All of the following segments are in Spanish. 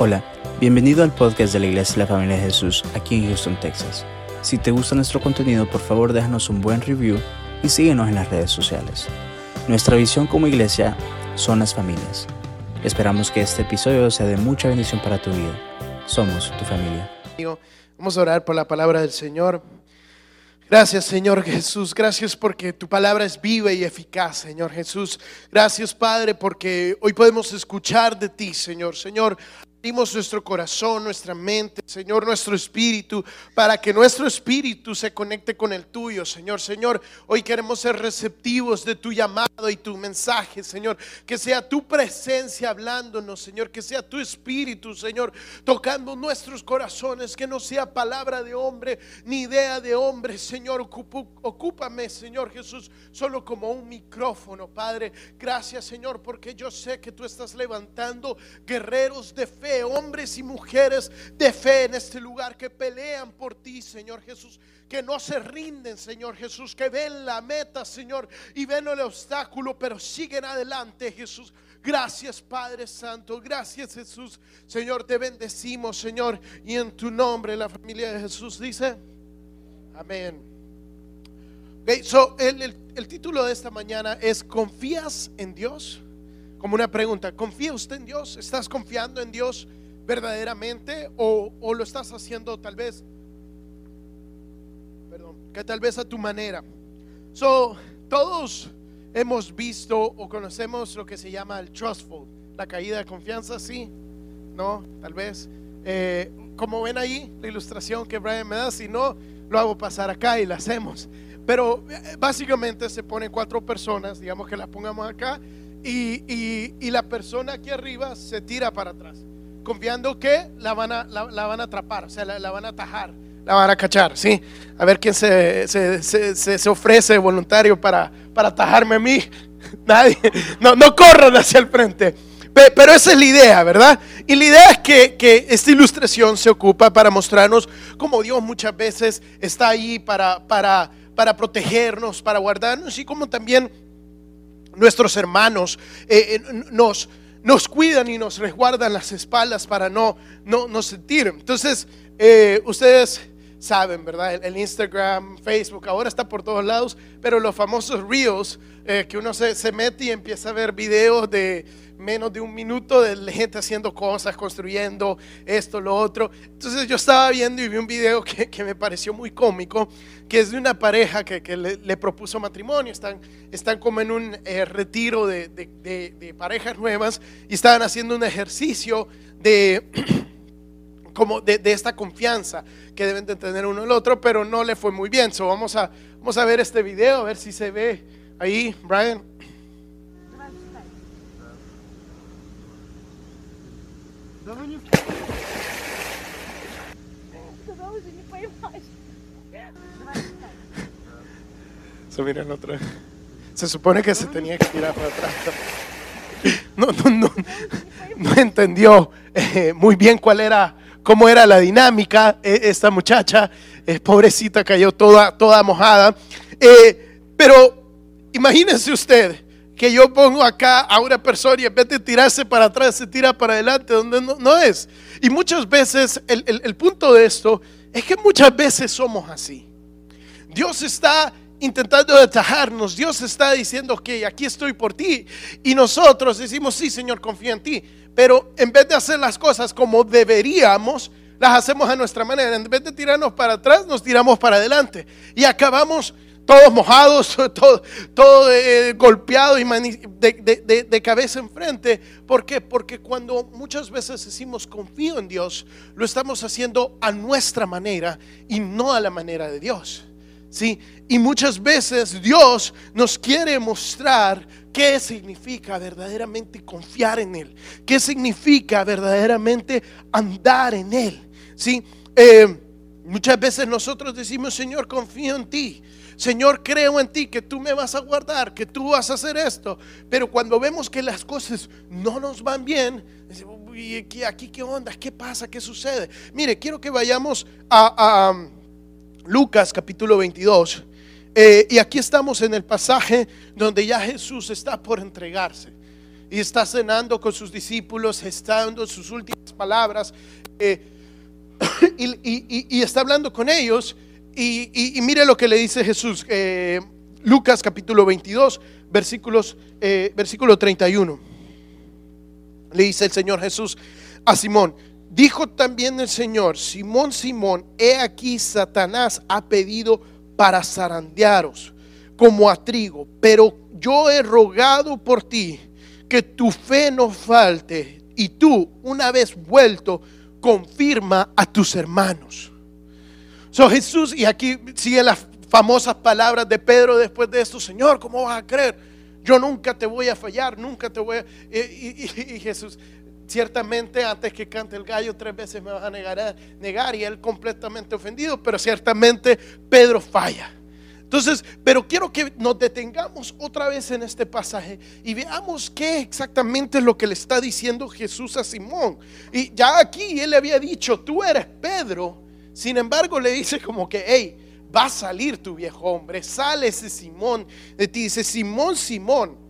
Hola, bienvenido al podcast de la Iglesia de la Familia de Jesús aquí en Houston, Texas. Si te gusta nuestro contenido, por favor déjanos un buen review y síguenos en las redes sociales. Nuestra visión como iglesia son las familias. Esperamos que este episodio sea de mucha bendición para tu vida. Somos tu familia. Vamos a orar por la palabra del Señor. Gracias Señor Jesús, gracias porque tu palabra es viva y eficaz, Señor Jesús. Gracias Padre porque hoy podemos escuchar de ti, Señor. Señor, Nuestro corazón, nuestra mente, Señor, nuestro espíritu, para que nuestro espíritu se conecte con el tuyo, Señor. Señor, hoy queremos ser receptivos de tu llamado y tu mensaje, Señor. Que sea tu presencia hablándonos, Señor. Que sea tu espíritu, Señor, tocando nuestros corazones. Que no sea palabra de hombre ni idea de hombre, Señor. Ocúpame, Señor Jesús, solo como un micrófono, Padre. Gracias, Señor, porque yo sé que tú estás levantando guerreros de fe hombres y mujeres de fe en este lugar que pelean por ti, Señor Jesús, que no se rinden, Señor Jesús, que ven la meta, Señor, y ven el obstáculo, pero siguen adelante, Jesús. Gracias, Padre Santo. Gracias, Jesús. Señor, te bendecimos, Señor, y en tu nombre la familia de Jesús dice, amén. Okay, so el, el título de esta mañana es ¿Confías en Dios? Como una pregunta, ¿confía usted en Dios? ¿Estás confiando en Dios verdaderamente o, lo estás haciendo tal vez, perdón, que tal vez a tu manera? So, todos hemos visto o conocemos lo que se llama el trustful, la caída de confianza, sí, no, tal vez. Eh, como ven ahí, la ilustración que Brian me da, si no, lo hago pasar acá y la hacemos. Pero eh, básicamente se ponen cuatro personas, digamos que la pongamos acá, y, la persona aquí arriba se tira para atrás, confiando que la van a, la, van a atrapar, o sea, la, van a atajar, la van a cachar, ¿sí? A ver quién se, se, ofrece voluntario para, para atajarme a mí. Nadie, no, no corran hacia el frente. Pero esa es la idea, ¿verdad? Y la idea es que, que, esta ilustración se ocupa para mostrarnos cómo Dios muchas veces está ahí para, para, para protegernos, para guardarnos y cómo también nuestros hermanos eh, eh, nos, nos cuidan y nos resguardan las espaldas para no, no, no sentir. Entonces, eh, ustedes saben, ¿verdad? El, Instagram, Facebook, ahora está por todos lados, pero los famosos Reels, que uno se, se mete y empieza a ver videos de menos de un minuto de gente haciendo cosas, construyendo esto, lo otro. Entonces yo estaba viendo y vi un video que, que me pareció muy cómico, que es de una pareja que, que le, propuso matrimonio, están, están como en un eh, retiro de, de, de, parejas nuevas y estaban haciendo un ejercicio de... como de, esta confianza que deben de tener uno el otro, pero no le fue muy bien. So, vamos, a, vamos a ver este video, a ver si se ve ahí, Brian. Se mira el otro. Se supone que se tenía que tirar para atrás. No, no, no, no entendió eh, muy bien cuál era, cómo era la dinámica. Eh, esta muchacha, eh, pobrecita, cayó toda, toda mojada. pero imagínense usted, que yo pongo acá a una persona y en vez de tirarse para atrás, se tira para adelante, donde no, es. Y muchas veces, el, el punto de esto es que muchas veces somos así. Dios está intentando atajarnos, Dios está diciendo que aquí estoy por ti. Y nosotros decimos, sí, Señor, confía en ti. Pero en vez de hacer las cosas como deberíamos, las hacemos a nuestra manera. En vez de tirarnos para atrás, nos tiramos para adelante. Y acabamos todos mojados, todo, todo eh, golpeado y de, de, cabeza enfrente. ¿Por qué? Porque cuando muchas veces decimos confío en Dios, lo estamos haciendo a nuestra manera y no a la manera de Dios. ¿Sí? Y muchas veces Dios nos quiere mostrar qué significa verdaderamente confiar en Él, qué significa verdaderamente andar en Él. ¿Sí? Eh, muchas veces nosotros decimos, Señor, confío en ti. Señor, creo en ti, que tú me vas a guardar, que tú vas a hacer esto. Pero cuando vemos que las cosas no nos van bien, decimos, aquí qué onda? ¿Qué pasa? ¿Qué sucede? Mire, quiero que vayamos a, Lucas capítulo 22. Eh, y aquí estamos en el pasaje donde ya Jesús está por entregarse. Y está cenando con sus discípulos, está dando sus últimas palabras. Eh, y, está hablando con ellos. Y, mire lo que le dice Jesús. Eh, Lucas capítulo 22, versículos, versículo 31. Le dice el Señor Jesús a Simón. Dijo también el Señor, Simón, Simón, he aquí Satanás ha pedido para zarandearos como a trigo, pero yo he rogado por ti que tu fe no falte y tú, una vez vuelto, confirma a tus hermanos. So Jesús, y aquí sigue las famosas palabras de Pedro después de esto, Señor, ¿cómo vas a creer? Yo nunca te voy a fallar, nunca te voy a... Y, Jesús, ciertamente antes que cante el gallo tres veces me vas a negar, negar y él completamente ofendido, pero ciertamente Pedro falla. Entonces, pero quiero que nos detengamos otra vez en este pasaje y veamos qué exactamente es lo que le está diciendo Jesús a Simón. Y ya aquí él le había dicho, tú eres Pedro. Sin embargo, le dice como que, hey, va a salir tu viejo hombre, sale ese Simón de. Dice, Simón, Simón,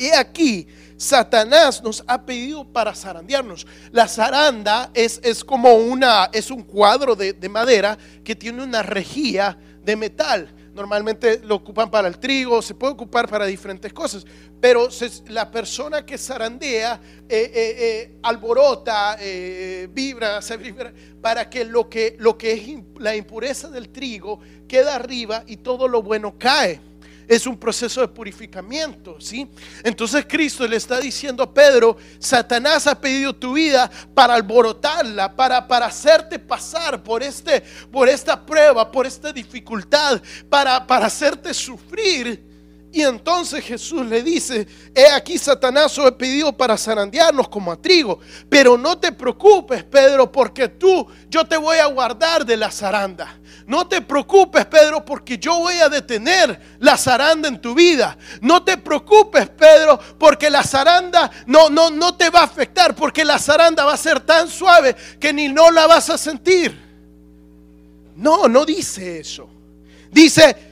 he aquí, Satanás nos ha pedido para zarandearnos. La zaranda es, es como una, es un cuadro de, de madera que tiene una rejilla de metal. Normalmente lo ocupan para el trigo, se puede ocupar para diferentes cosas, pero la persona que zarandea eh, eh, eh, alborota, vibra, se vibra, para que lo, que lo que es la impureza del trigo queda arriba y todo lo bueno cae es un proceso de purificamiento, ¿sí? Entonces Cristo le está diciendo a Pedro, Satanás ha pedido tu vida para alborotarla, para, para hacerte pasar por, este, por esta prueba, por esta dificultad, para, para hacerte sufrir. Y entonces Jesús le dice, he aquí Satanás os he pedido para zarandearnos como a trigo, pero no te preocupes, Pedro, porque tú, yo te voy a guardar de la zaranda. No te preocupes, Pedro, porque yo voy a detener la zaranda en tu vida. No te preocupes, Pedro, porque la zaranda no, no, no te va a afectar, porque la zaranda va a ser tan suave que ni no la vas a sentir. No, no dice eso. Dice,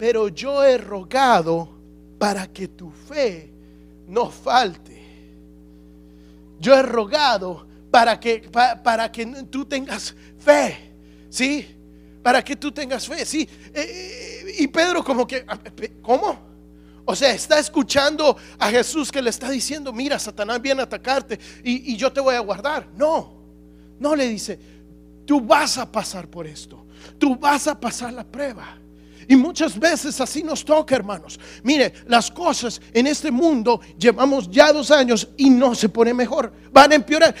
pero yo he rogado para que tu fe no falte. Yo he rogado para que, para, que tú tengas fe. ¿Sí? para que tú tengas fe. Sí, eh, eh, y Pedro como que, ah, ¿cómo? O sea, está escuchando a Jesús que le está diciendo, mira, Satanás viene a atacarte y yo te voy a guardar. No, no le dice, tú vas a pasar por esto, tú vas a pasar la prueba. Y muchas veces así nos toca, hermanos. Mire, las cosas en este mundo llevamos ya dos años y no se pone mejor. Van a empeorar.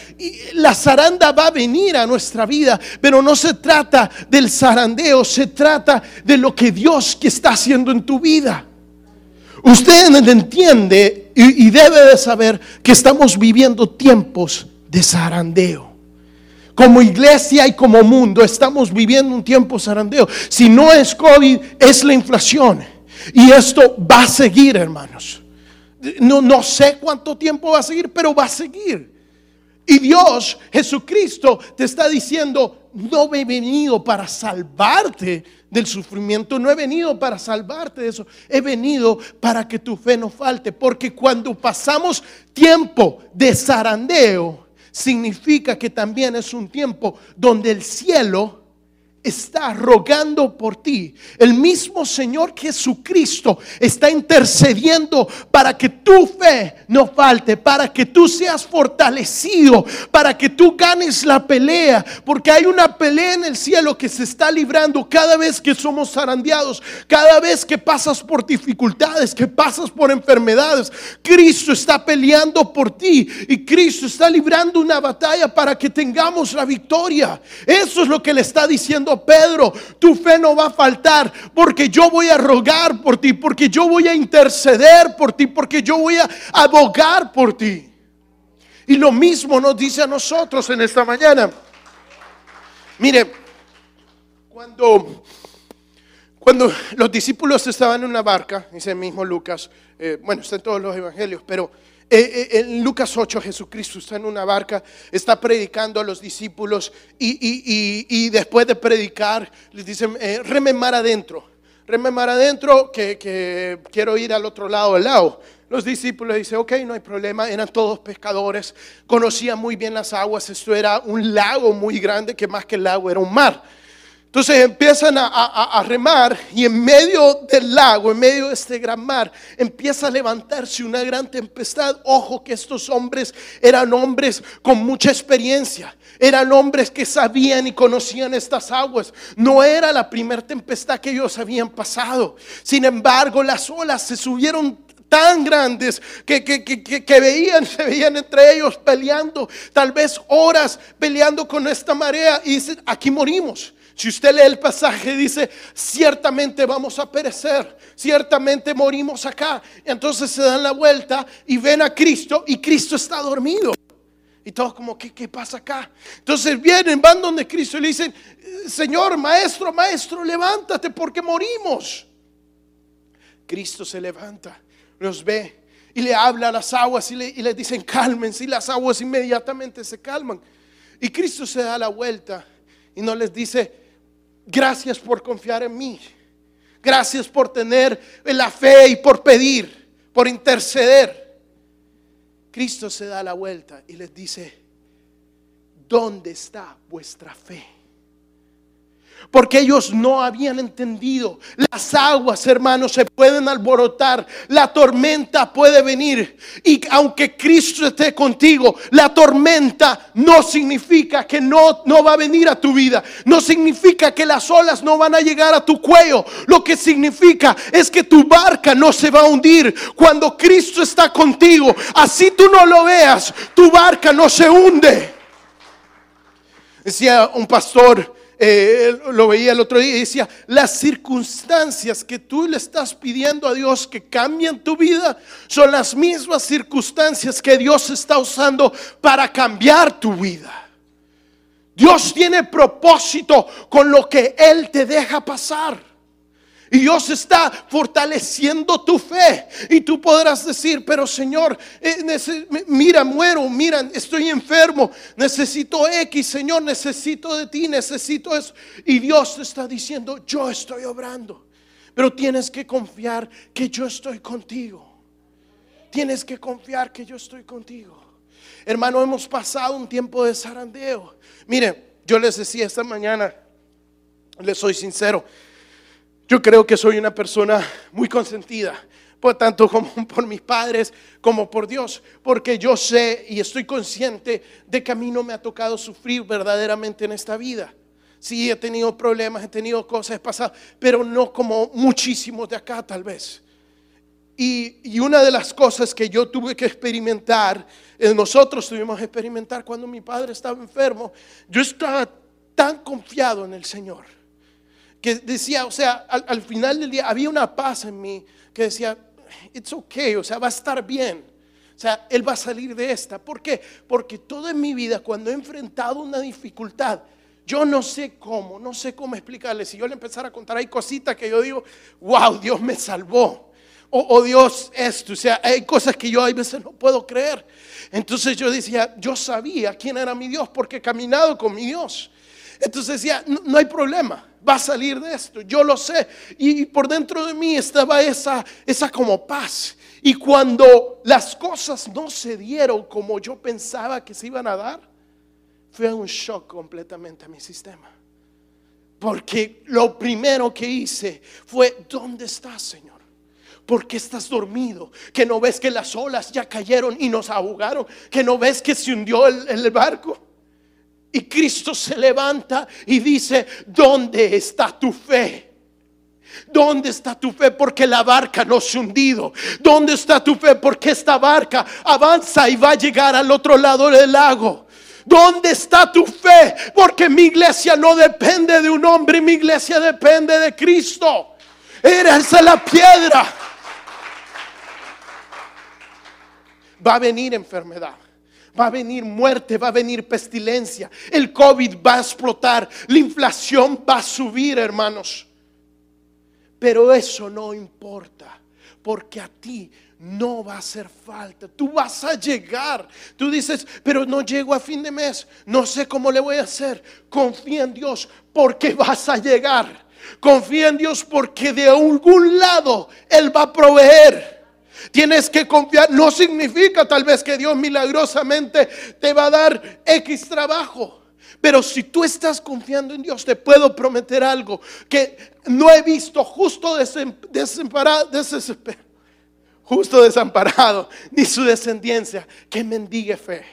La zaranda va a venir a nuestra vida. Pero no se trata del zarandeo, se trata de lo que Dios que está haciendo en tu vida. Usted entiende y debe de saber que estamos viviendo tiempos de zarandeo como iglesia y como mundo estamos viviendo un tiempo zarandeo. Si no es COVID, es la inflación. Y esto va a seguir, hermanos. No, no sé cuánto tiempo va a seguir, pero va a seguir. Y Dios, Jesucristo, te está diciendo, no he venido para salvarte del sufrimiento, no he venido para salvarte de eso, he venido para que tu fe no falte, porque cuando pasamos tiempo de zarandeo, significa que también es un tiempo donde el cielo está rogando por ti. El mismo Señor Jesucristo está intercediendo para que tu fe no falte, para que tú seas fortalecido, para que tú ganes la pelea, porque hay una pelea en el cielo que se está librando cada vez que somos zarandeados, cada vez que pasas por dificultades, que pasas por enfermedades. Cristo está peleando por ti y Cristo está librando una batalla para que tengamos la victoria. Eso es lo que le está diciendo Pedro, tu fe no va a faltar porque yo voy a rogar por ti, porque yo voy a interceder por ti, porque yo voy a abogar por ti. Y lo mismo nos dice a nosotros en esta mañana. Mire, cuando, cuando los discípulos estaban en una barca, dice el mismo Lucas, eh, bueno, está en todos los evangelios, pero eh, eh, en Lucas 8 Jesucristo está en una barca, está predicando a los discípulos y, después de predicar les dicen, eh, rememar adentro, rememar adentro que, quiero ir al otro lado del lago. los discípulos dicen, ok, no hay problema, eran todos pescadores, conocían muy bien las aguas, esto era un lago muy grande que más que el lago era un mar. Entonces empiezan a, remar y en medio del lago, en medio de este gran mar, empieza a levantarse una gran tempestad. Ojo que estos hombres eran hombres con mucha experiencia. Eran hombres que sabían y conocían estas aguas. No era la primera tempestad que ellos habían pasado. Sin embargo, las olas se subieron tan grandes que, veían, se veían entre ellos peleando, tal vez horas peleando con esta marea y dicen, aquí morimos. Si usted lee el pasaje, dice, ciertamente vamos a perecer, ciertamente morimos acá. Entonces se dan la vuelta y ven a Cristo y Cristo está dormido. Y todos como, ¿qué, qué pasa acá? Entonces vienen, van donde Cristo y le dicen, Señor, maestro, maestro, levántate porque morimos. Cristo se levanta, los ve y le habla a las aguas y le, y le dicen, cálmense. Y las aguas inmediatamente se calman. Y Cristo se da la vuelta y no les dice, Gracias por confiar en mí. Gracias por tener la fe y por pedir, por interceder. Cristo se da la vuelta y les dice, ¿dónde está vuestra fe? Porque ellos no habían entendido. Las aguas, hermanos, se pueden alborotar, la tormenta puede venir. Y aunque Cristo esté contigo, la tormenta no significa que no, no va a venir a tu vida. No significa que las olas no van a llegar a tu cuello. Lo que significa es que tu barca no se va a hundir cuando Cristo está contigo. Así tú no lo veas, tu barca no se hunde. Decía un pastor, lo veía el otro día y decía, las circunstancias que tú le estás pidiendo a Dios que cambien tu vida son las mismas circunstancias que Dios está usando para cambiar tu vida. Dios tiene propósito con lo que Él te deja pasar. Y Dios está fortaleciendo tu fe. Y tú podrás decir, pero Señor, eh, mira, muero, mira, estoy enfermo, necesito X, Señor, necesito de ti, necesito eso. Y Dios te está diciendo, yo estoy obrando. Pero tienes que confiar que yo estoy contigo. Tienes que confiar que yo estoy contigo. Hermano, hemos pasado un tiempo de zarandeo. Mire, yo les decía esta mañana, les soy sincero, yo creo que soy una persona muy consentida, por tanto como por mis padres como por Dios, porque yo sé y estoy consciente de que a mí no me ha tocado sufrir verdaderamente en esta vida. Sí, he tenido problemas, he tenido cosas pasadas, pero no como muchísimos de acá tal vez. Y, y, una de las cosas que yo tuve que experimentar, eh, nosotros tuvimos que experimentar cuando mi padre estaba enfermo, yo estaba tan confiado en el Señor que decía, o sea, al, final del día había una paz en mí que decía, it's okay, o sea, va a estar bien. O sea, Él va a salir de esta. ¿Por qué? Porque toda mi vida, cuando he enfrentado una dificultad, yo no sé cómo, no sé cómo explicarle. Si yo le empezara a contar, hay cositas que yo digo, wow, Dios me salvó. O, o, Dios esto, o sea, hay cosas que yo a veces no puedo creer. Entonces yo decía, yo sabía quién era mi Dios porque he caminado con mi Dios. Entonces decía, no hay problema va a salir de esto, yo lo sé. Y por dentro de mí estaba esa, esa como paz. Y cuando las cosas no se dieron como yo pensaba que se iban a dar, fue un shock completamente a mi sistema. Porque lo primero que hice fue, ¿dónde estás, Señor? ¿Por qué estás dormido? Que no ves que las olas ya cayeron y nos ahogaron. Que no ves que se hundió el, el barco. Y Cristo se levanta y dice, ¿dónde está tu fe? ¿Dónde está tu fe? Porque la barca no se ha hundido. ¿Dónde está tu fe? Porque esta barca avanza y va a llegar al otro lado del lago. ¿Dónde está tu fe? Porque mi iglesia no depende de un hombre, mi iglesia depende de Cristo. Era la piedra. Va a venir enfermedad. Va a venir muerte, va a venir pestilencia. El COVID va a explotar. La inflación va a subir, hermanos. Pero eso no importa. Porque a ti no va a hacer falta. Tú vas a llegar. Tú dices, pero no llego a fin de mes. No sé cómo le voy a hacer. Confía en Dios porque vas a llegar. Confía en Dios porque de algún lado Él va a proveer. Tienes que confiar. No significa tal vez que Dios milagrosamente te va a dar X trabajo. Pero si tú estás confiando en Dios, te puedo prometer algo que no he visto justo desamparado, justo desamparado, ni su descendencia que mendigue fe.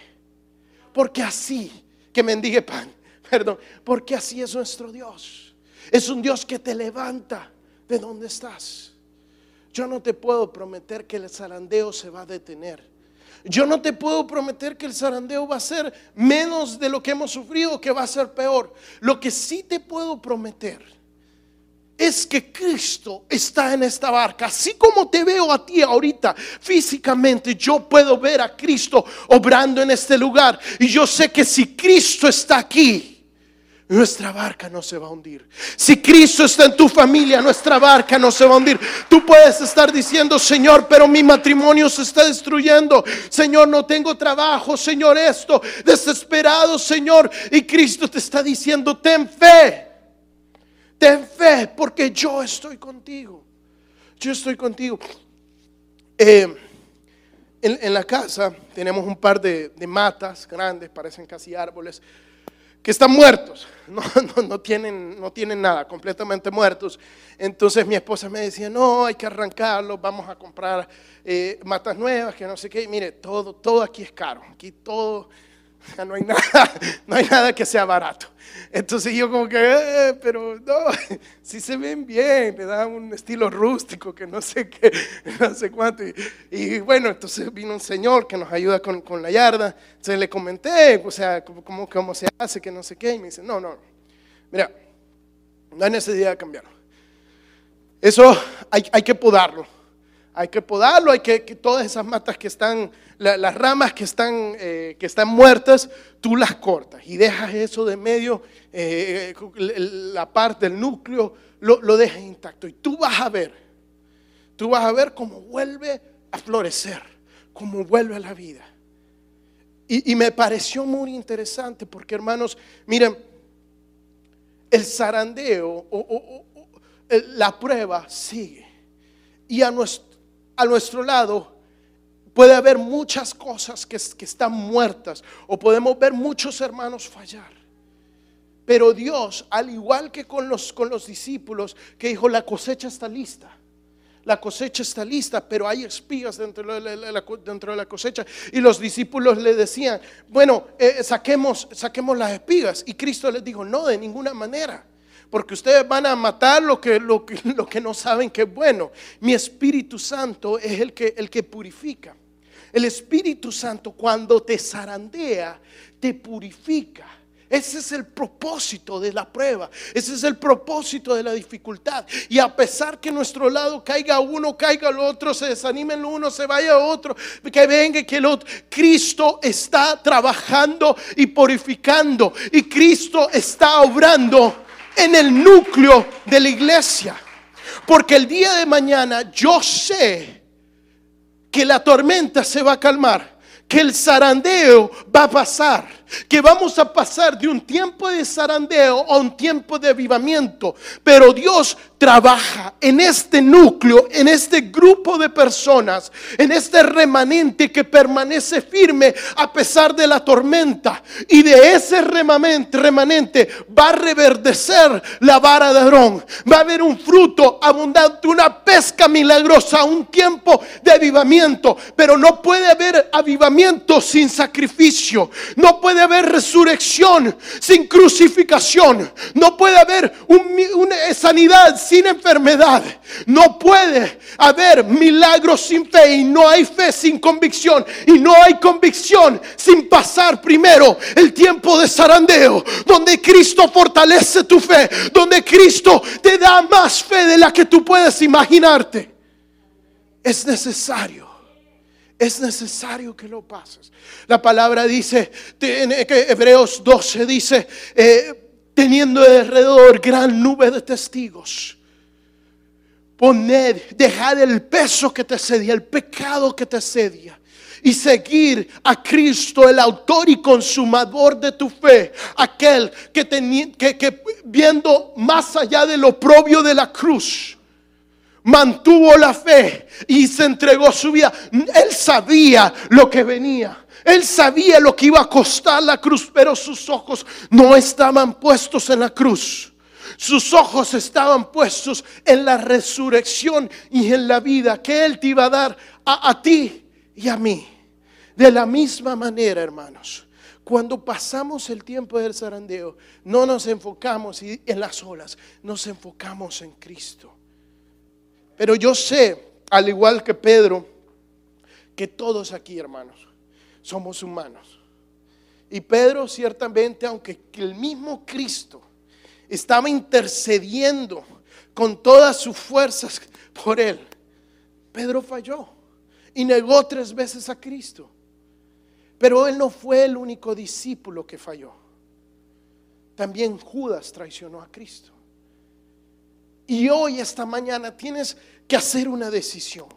Porque así, que mendigue pan, perdón, porque así es nuestro Dios. Es un Dios que te levanta de donde estás. Yo no te puedo prometer que el zarandeo se va a detener. Yo no te puedo prometer que el zarandeo va a ser menos de lo que hemos sufrido, que va a ser peor. Lo que sí te puedo prometer es que Cristo está en esta barca. Así como te veo a ti ahorita físicamente, yo puedo ver a Cristo obrando en este lugar. Y yo sé que si Cristo está aquí, nuestra barca no se va a hundir. Si Cristo está en tu familia, nuestra barca no se va a hundir. Tú puedes estar diciendo, Señor, pero mi matrimonio se está destruyendo. Señor, no tengo trabajo. Señor, esto, desesperado, Señor. Y Cristo te está diciendo, ten fe. Ten fe, porque yo estoy contigo. Yo estoy contigo. Eh, en, la casa tenemos un par de matas grandes, parecen casi árboles que están muertos, no, tienen, nada, completamente muertos. Entonces mi esposa me decía, no, hay que arrancarlos, vamos a comprar eh, matas nuevas, que no sé qué. mire, todo, todo aquí es caro, aquí todo, no hay nada, no hay nada que sea barato. Entonces yo como que, eh, pero no, si se ven bien, le dan un estilo rústico que no sé qué, no sé cuánto. Y, bueno, entonces vino un señor que nos ayuda con, con la yarda. Entonces le comenté, o sea, cómo, cómo se hace, que no sé qué. Y me dice, no, no, mira, no hay necesidad de cambiarlo. Eso hay, hay que podarlo hay que podarlo, hay que, todas esas matas que están, las ramas que están, eh, que están muertas, tú las cortas y dejas eso de medio, eh, la parte del núcleo, lo, lo dejas intacto. Y tú vas a ver, tú vas a ver cómo vuelve a florecer, cómo vuelve a la vida. Y, me pareció muy interesante porque, hermanos, miren, el zarandeo o la prueba sigue. Y a nuestro a nuestro lado puede haber muchas cosas que, están muertas o podemos ver muchos hermanos fallar. Pero Dios, al igual que con los, discípulos, que dijo, la cosecha está lista. La cosecha está lista, pero hay espigas dentro de la, dentro de la cosecha. Y los discípulos le decían, bueno, eh, saquemos, saquemos las espigas. Y Cristo les dijo, no, de ninguna manera porque ustedes van a matar lo que, lo no saben que es bueno. Mi Espíritu Santo es el que, el que purifica. El Espíritu Santo cuando te zarandea, te purifica. Ese es el propósito de la prueba. Ese es el propósito de la dificultad. Y a pesar que nuestro lado caiga uno, caiga el otro, se desanime el uno, se vaya otro, que venga que el otro, Cristo está trabajando y purificando. Y Cristo está obrando en el núcleo de la iglesia. Porque el día de mañana yo sé que la tormenta se va a calmar, que el zarandeo va a pasar que vamos a pasar de un tiempo de zarandeo a un tiempo de avivamiento. Pero Dios trabaja en este núcleo, en este grupo de personas, en este remanente que permanece firme a pesar de la tormenta. Y de ese remanente, remanente va a reverdecer la vara de Aarón. Va a haber un fruto abundante, una pesca milagrosa, un tiempo de avivamiento. Pero no puede haber avivamiento sin sacrificio. No puede haber resurrección sin crucificación. No puede haber una sanidad sin enfermedad. No puede haber milagros sin fe. Y no hay fe sin convicción. Y no hay convicción sin pasar primero el tiempo de zarandeo. Donde Cristo fortalece tu fe. Donde Cristo te da más fe de la que tú puedes imaginarte. Es necesario es necesario que lo pases. La palabra dice, que Hebreos 12 dice, eh, teniendo alrededor gran nube de testigos. Poned, dejad el peso que te sedia, el pecado que te sedia y seguir a Cristo, el autor y consumador de tu fe, aquel que, que, que viendo más allá de lo propio de la cruz, mantuvo la fe y se entregó su vida. Él sabía lo que venía. Él sabía lo que iba a costar la cruz, pero sus ojos no estaban puestos en la cruz. Sus ojos estaban puestos en la resurrección y en la vida que Él te iba a dar a, a ti y a mí. De la misma manera, hermanos, cuando pasamos el tiempo del zarandeo, no nos enfocamos en las olas, nos enfocamos en Cristo. Pero yo sé, al igual que Pedro, que todos aquí, hermanos, somos humanos. Y Pedro ciertamente, aunque el mismo Cristo estaba intercediendo con todas sus fuerzas por él, Pedro falló y negó tres veces a Cristo. Pero él no fue el único discípulo que falló. También Judas traicionó a Cristo. Y hoy, esta mañana, tienes que hacer una decisión.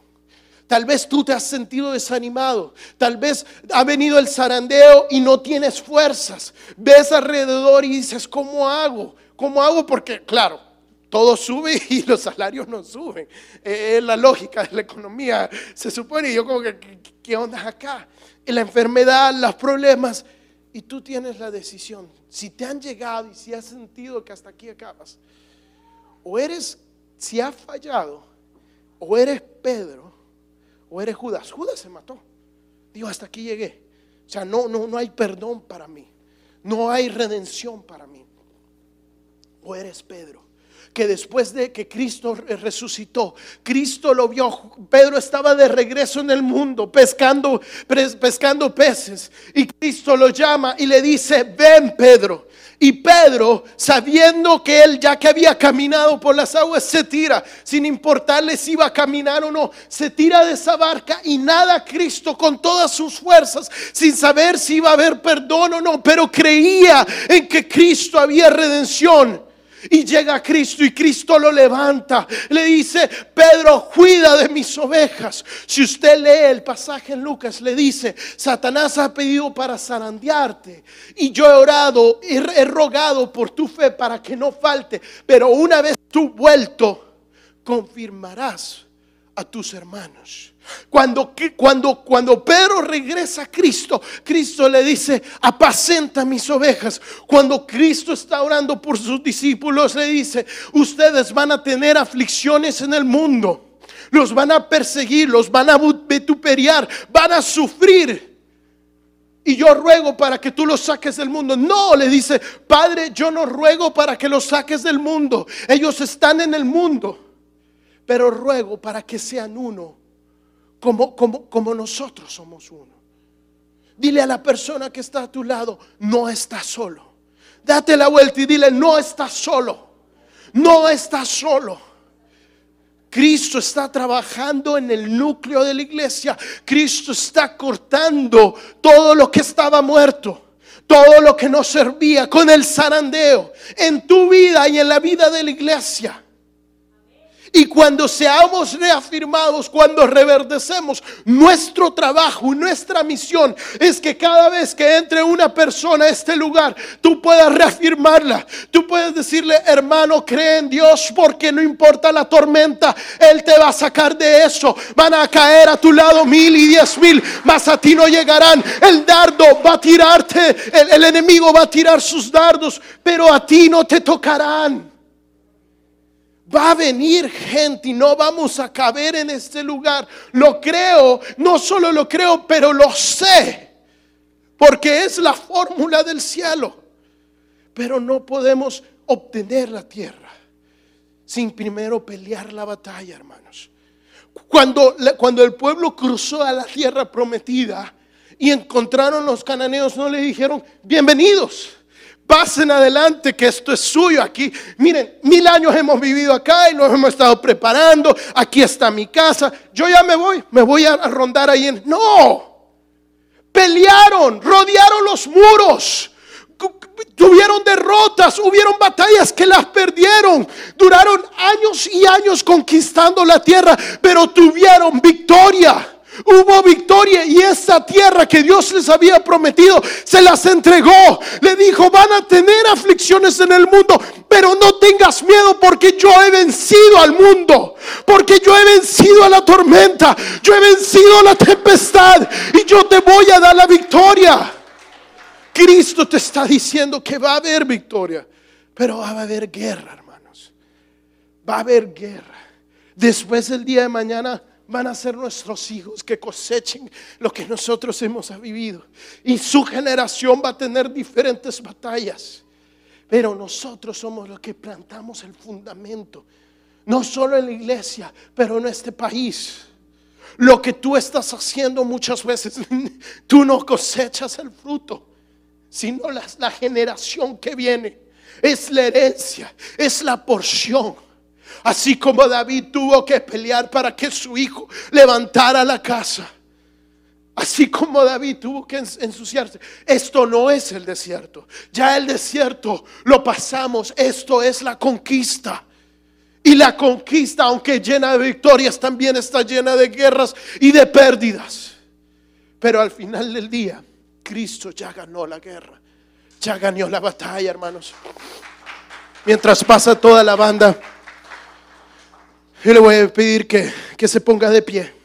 Tal vez tú te has sentido desanimado. Tal vez ha venido el zarandeo y no tienes fuerzas. Ves alrededor y dices, ¿cómo hago? ¿Cómo hago? Porque, claro, todo sube y los salarios no suben. Eh, es la lógica de la economía. Se supone, y yo como que, ¿qué onda acá? la enfermedad, los problemas. Y tú tienes la decisión. Si te han llegado y si has sentido que hasta aquí acabas. O eres, si has fallado, o eres Pedro o eres Judas. Judas se mató. Digo, hasta aquí llegué. O sea, no, no, no hay perdón para mí. No hay redención para mí. O eres Pedro que después de que Cristo resucitó, Cristo lo vio, Pedro estaba de regreso en el mundo pescando, pescando peces y Cristo lo llama y le dice, ven Pedro, y Pedro, sabiendo que él ya que había caminado por las aguas, se tira, sin importarle si iba a caminar o no, se tira de esa barca y nada Cristo con todas sus fuerzas, sin saber si iba a haber perdón o no, pero creía en que Cristo había redención. Y llega Cristo y Cristo lo levanta. Le dice, Pedro, cuida de mis ovejas. Si usted lee el pasaje en Lucas, le dice, Satanás ha pedido para zarandearte. Y yo he orado, he rogado por tu fe para que no falte. Pero una vez tú vuelto, confirmarás a tus hermanos. Cuando, cuando, cuando Pedro regresa a Cristo, Cristo le dice, apacenta mis ovejas. Cuando Cristo está orando por sus discípulos, le dice, ustedes van a tener aflicciones en el mundo. Los van a perseguir, los van a vituperiar, van a sufrir. Y yo ruego para que tú los saques del mundo. No, le dice, Padre, yo no ruego para que los saques del mundo. Ellos están en el mundo. Pero ruego para que sean uno como, como, como nosotros somos uno. Dile a la persona que está a tu lado, no estás solo. Date la vuelta y dile, no estás solo. No estás solo. Cristo está trabajando en el núcleo de la iglesia. Cristo está cortando todo lo que estaba muerto. Todo lo que no servía con el zarandeo en tu vida y en la vida de la iglesia. Y cuando seamos reafirmados, cuando reverdecemos, nuestro trabajo, nuestra misión es que cada vez que entre una persona a este lugar, tú puedas reafirmarla. Tú puedes decirle, hermano, cree en Dios porque no importa la tormenta, Él te va a sacar de eso. Van a caer a tu lado mil y diez mil, mas a ti no llegarán. El dardo va a tirarte, el, el enemigo va a tirar sus dardos, pero a ti no te tocarán. Va a venir gente y no vamos a caber en este lugar. Lo creo, no solo lo creo, pero lo sé. Porque es la fórmula del cielo. Pero no podemos obtener la tierra sin primero pelear la batalla, hermanos. Cuando, cuando el pueblo cruzó a la tierra prometida y encontraron los cananeos, no le dijeron, bienvenidos pasen adelante que esto es suyo aquí. Miren, mil años hemos vivido acá y nos hemos estado preparando. Aquí está mi casa. Yo ya me voy, me voy a rondar ahí. No, pelearon, rodearon los muros. Tuvieron derrotas, hubieron batallas que las perdieron. Duraron años y años conquistando la tierra, pero tuvieron victoria. Hubo victoria y esa tierra que Dios les había prometido se las entregó. Le dijo, van a tener aflicciones en el mundo, pero no tengas miedo porque yo he vencido al mundo, porque yo he vencido a la tormenta, yo he vencido a la tempestad y yo te voy a dar la victoria. Cristo te está diciendo que va a haber victoria, pero va a haber guerra, hermanos. Va a haber guerra. Después del día de mañana van a ser nuestros hijos que cosechen lo que nosotros hemos vivido. Y su generación va a tener diferentes batallas. Pero nosotros somos los que plantamos el fundamento. No solo en la iglesia, pero en este país. Lo que tú estás haciendo muchas veces, tú no cosechas el fruto, sino la, la generación que viene. Es la herencia, es la porción. Así como David tuvo que pelear para que su hijo levantara la casa. Así como David tuvo que ensuciarse. Esto no es el desierto. Ya el desierto lo pasamos. Esto es la conquista. Y la conquista, aunque llena de victorias, también está llena de guerras y de pérdidas. Pero al final del día, Cristo ya ganó la guerra. Ya ganó la batalla, hermanos. Mientras pasa toda la banda. Yo le voy a pedir que, que se ponga de pie.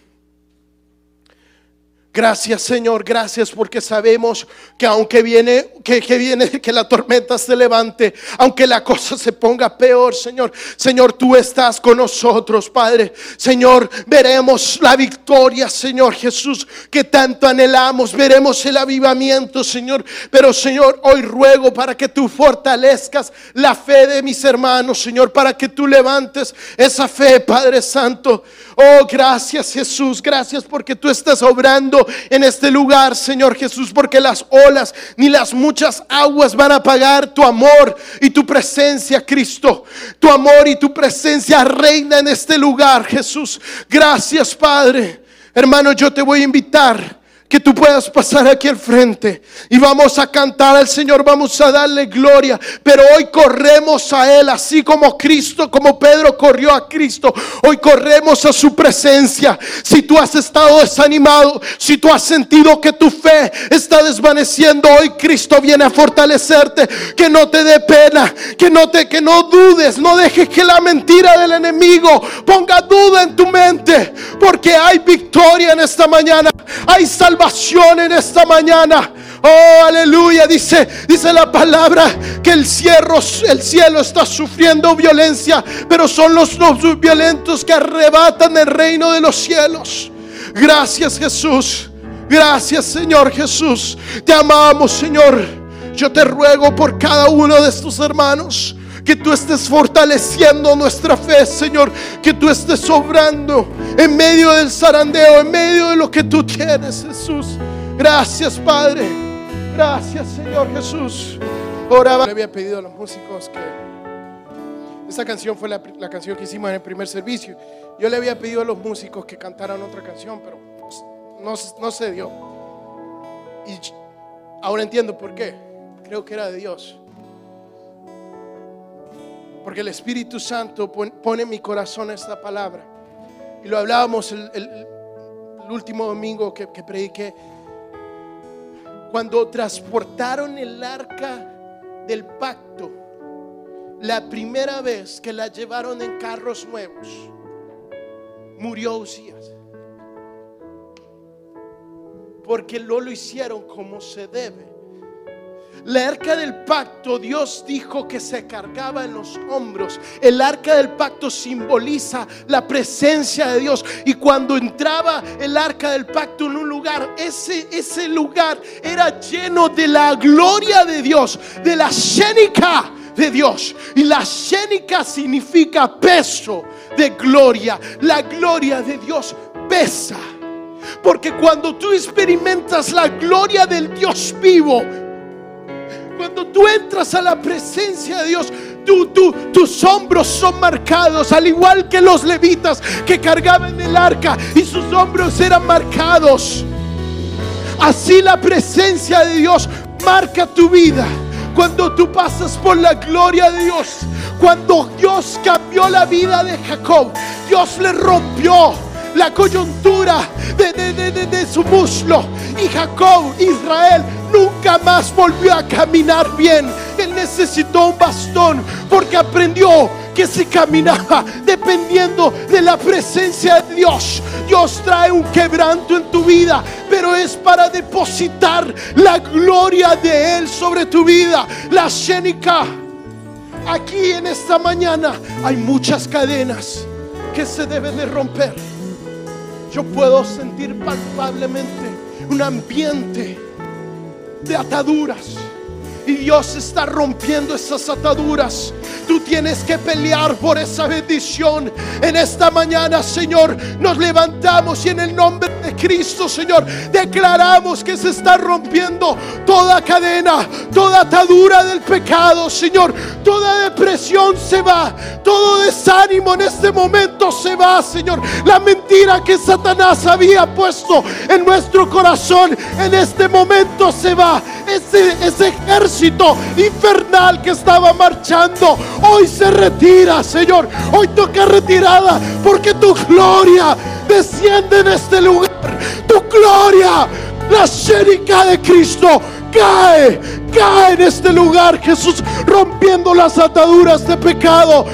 Gracias Señor, gracias porque sabemos que aunque viene, que, viene, que la tormenta se levante, aunque la cosa se ponga peor, Señor, Señor, tú estás con nosotros, Padre. Señor, veremos la victoria, Señor Jesús, que tanto anhelamos, veremos el avivamiento, Señor. Pero Señor, hoy ruego para que tú fortalezcas la fe de mis hermanos, Señor, para que tú levantes esa fe, Padre Santo. Oh, gracias Jesús, gracias porque tú estás obrando en este lugar, Señor Jesús, porque las olas ni las muchas aguas van a apagar tu amor y tu presencia, Cristo. Tu amor y tu presencia reina en este lugar, Jesús. Gracias, Padre. Hermano, yo te voy a invitar que tú puedas pasar aquí al frente y vamos a cantar al Señor, vamos a darle gloria, pero hoy corremos a Él, así como Cristo, como Pedro corrió a Cristo, hoy corremos a su presencia. Si tú has estado desanimado, si tú has sentido que tu fe está desvaneciendo, hoy Cristo viene a fortalecerte, que no te dé pena, que no te que no dudes, no dejes que la mentira del enemigo ponga duda en tu mente, porque hay victoria en esta mañana, hay salvación en esta mañana. Oh, aleluya. Dice, dice la palabra que el cielo, el cielo está sufriendo violencia, pero son los, los violentos que arrebatan el reino de los cielos. Gracias Jesús. Gracias Señor Jesús. Te amamos Señor. Yo te ruego por cada uno de estos hermanos que tú estés fortaleciendo nuestra fe, Señor, que tú estés sobrando en medio del zarandeo, en medio de lo que tú tienes, Jesús. Gracias, Padre. Gracias, Señor Jesús. Oraba. Le había pedido a los músicos que esta canción fue la, canción que hicimos en el primer servicio. Yo le había pedido a los músicos que cantaran otra canción, pero no, no se dio. Y ahora entiendo por qué. Creo que era de Dios. Porque el Espíritu Santo pone en mi corazón esta palabra. Y lo hablábamos el, último domingo que, que prediqué. Cuando transportaron el arca del pacto, la primera vez que la llevaron en carros nuevos, murió Usías. Porque no lo hicieron como se debe. La arca del pacto, Dios dijo que se cargaba en los hombros. El arca del pacto simboliza la presencia de Dios. Y cuando entraba el arca del pacto en un lugar, ese, ese lugar era lleno de la gloria de Dios, de la cénica de Dios. Y la cénica significa peso de gloria. La gloria de Dios pesa. Porque cuando tú experimentas la gloria del Dios vivo, cuando tú entras a la presencia de Dios, tus hombros son marcados, al igual que los levitas que cargaban el arca y sus hombros eran marcados. Así la presencia de Dios marca tu vida. Cuando tú pasas por la gloria de Dios, cuando Dios cambió la vida de Jacob, Dios le rompió la coyuntura de, de- de- de- su muslo. Y Jacob, Israel, nunca más volvió a caminar bien. Él necesitó un bastón porque aprendió que se caminaba dependiendo de la presencia de Dios. Dios trae un quebranto en tu vida, pero es para depositar la gloria de Él sobre tu vida. La Shenika. Aquí en esta mañana hay muchas cadenas que se deben de romper. Yo puedo sentir palpablemente un ambiente de ataduras. Y Dios está rompiendo esas ataduras. Tú tienes que pelear por esa bendición. En esta mañana, Señor, nos levantamos y en el nombre de Cristo, Señor, declaramos que se está rompiendo toda cadena, toda atadura del pecado, Señor. Toda depresión se va, todo desánimo en este momento se va, Señor. La mentira que Satanás había puesto en nuestro corazón en este momento se va. Ese, ese ejército infernal que estaba marchando hoy se retira, Señor. Hoy toca retirada porque tu gloria desciende en este lugar. Tu gloria, la shérica de Cristo, cae, cae en este lugar, Jesús, rompiendo las ataduras de pecado,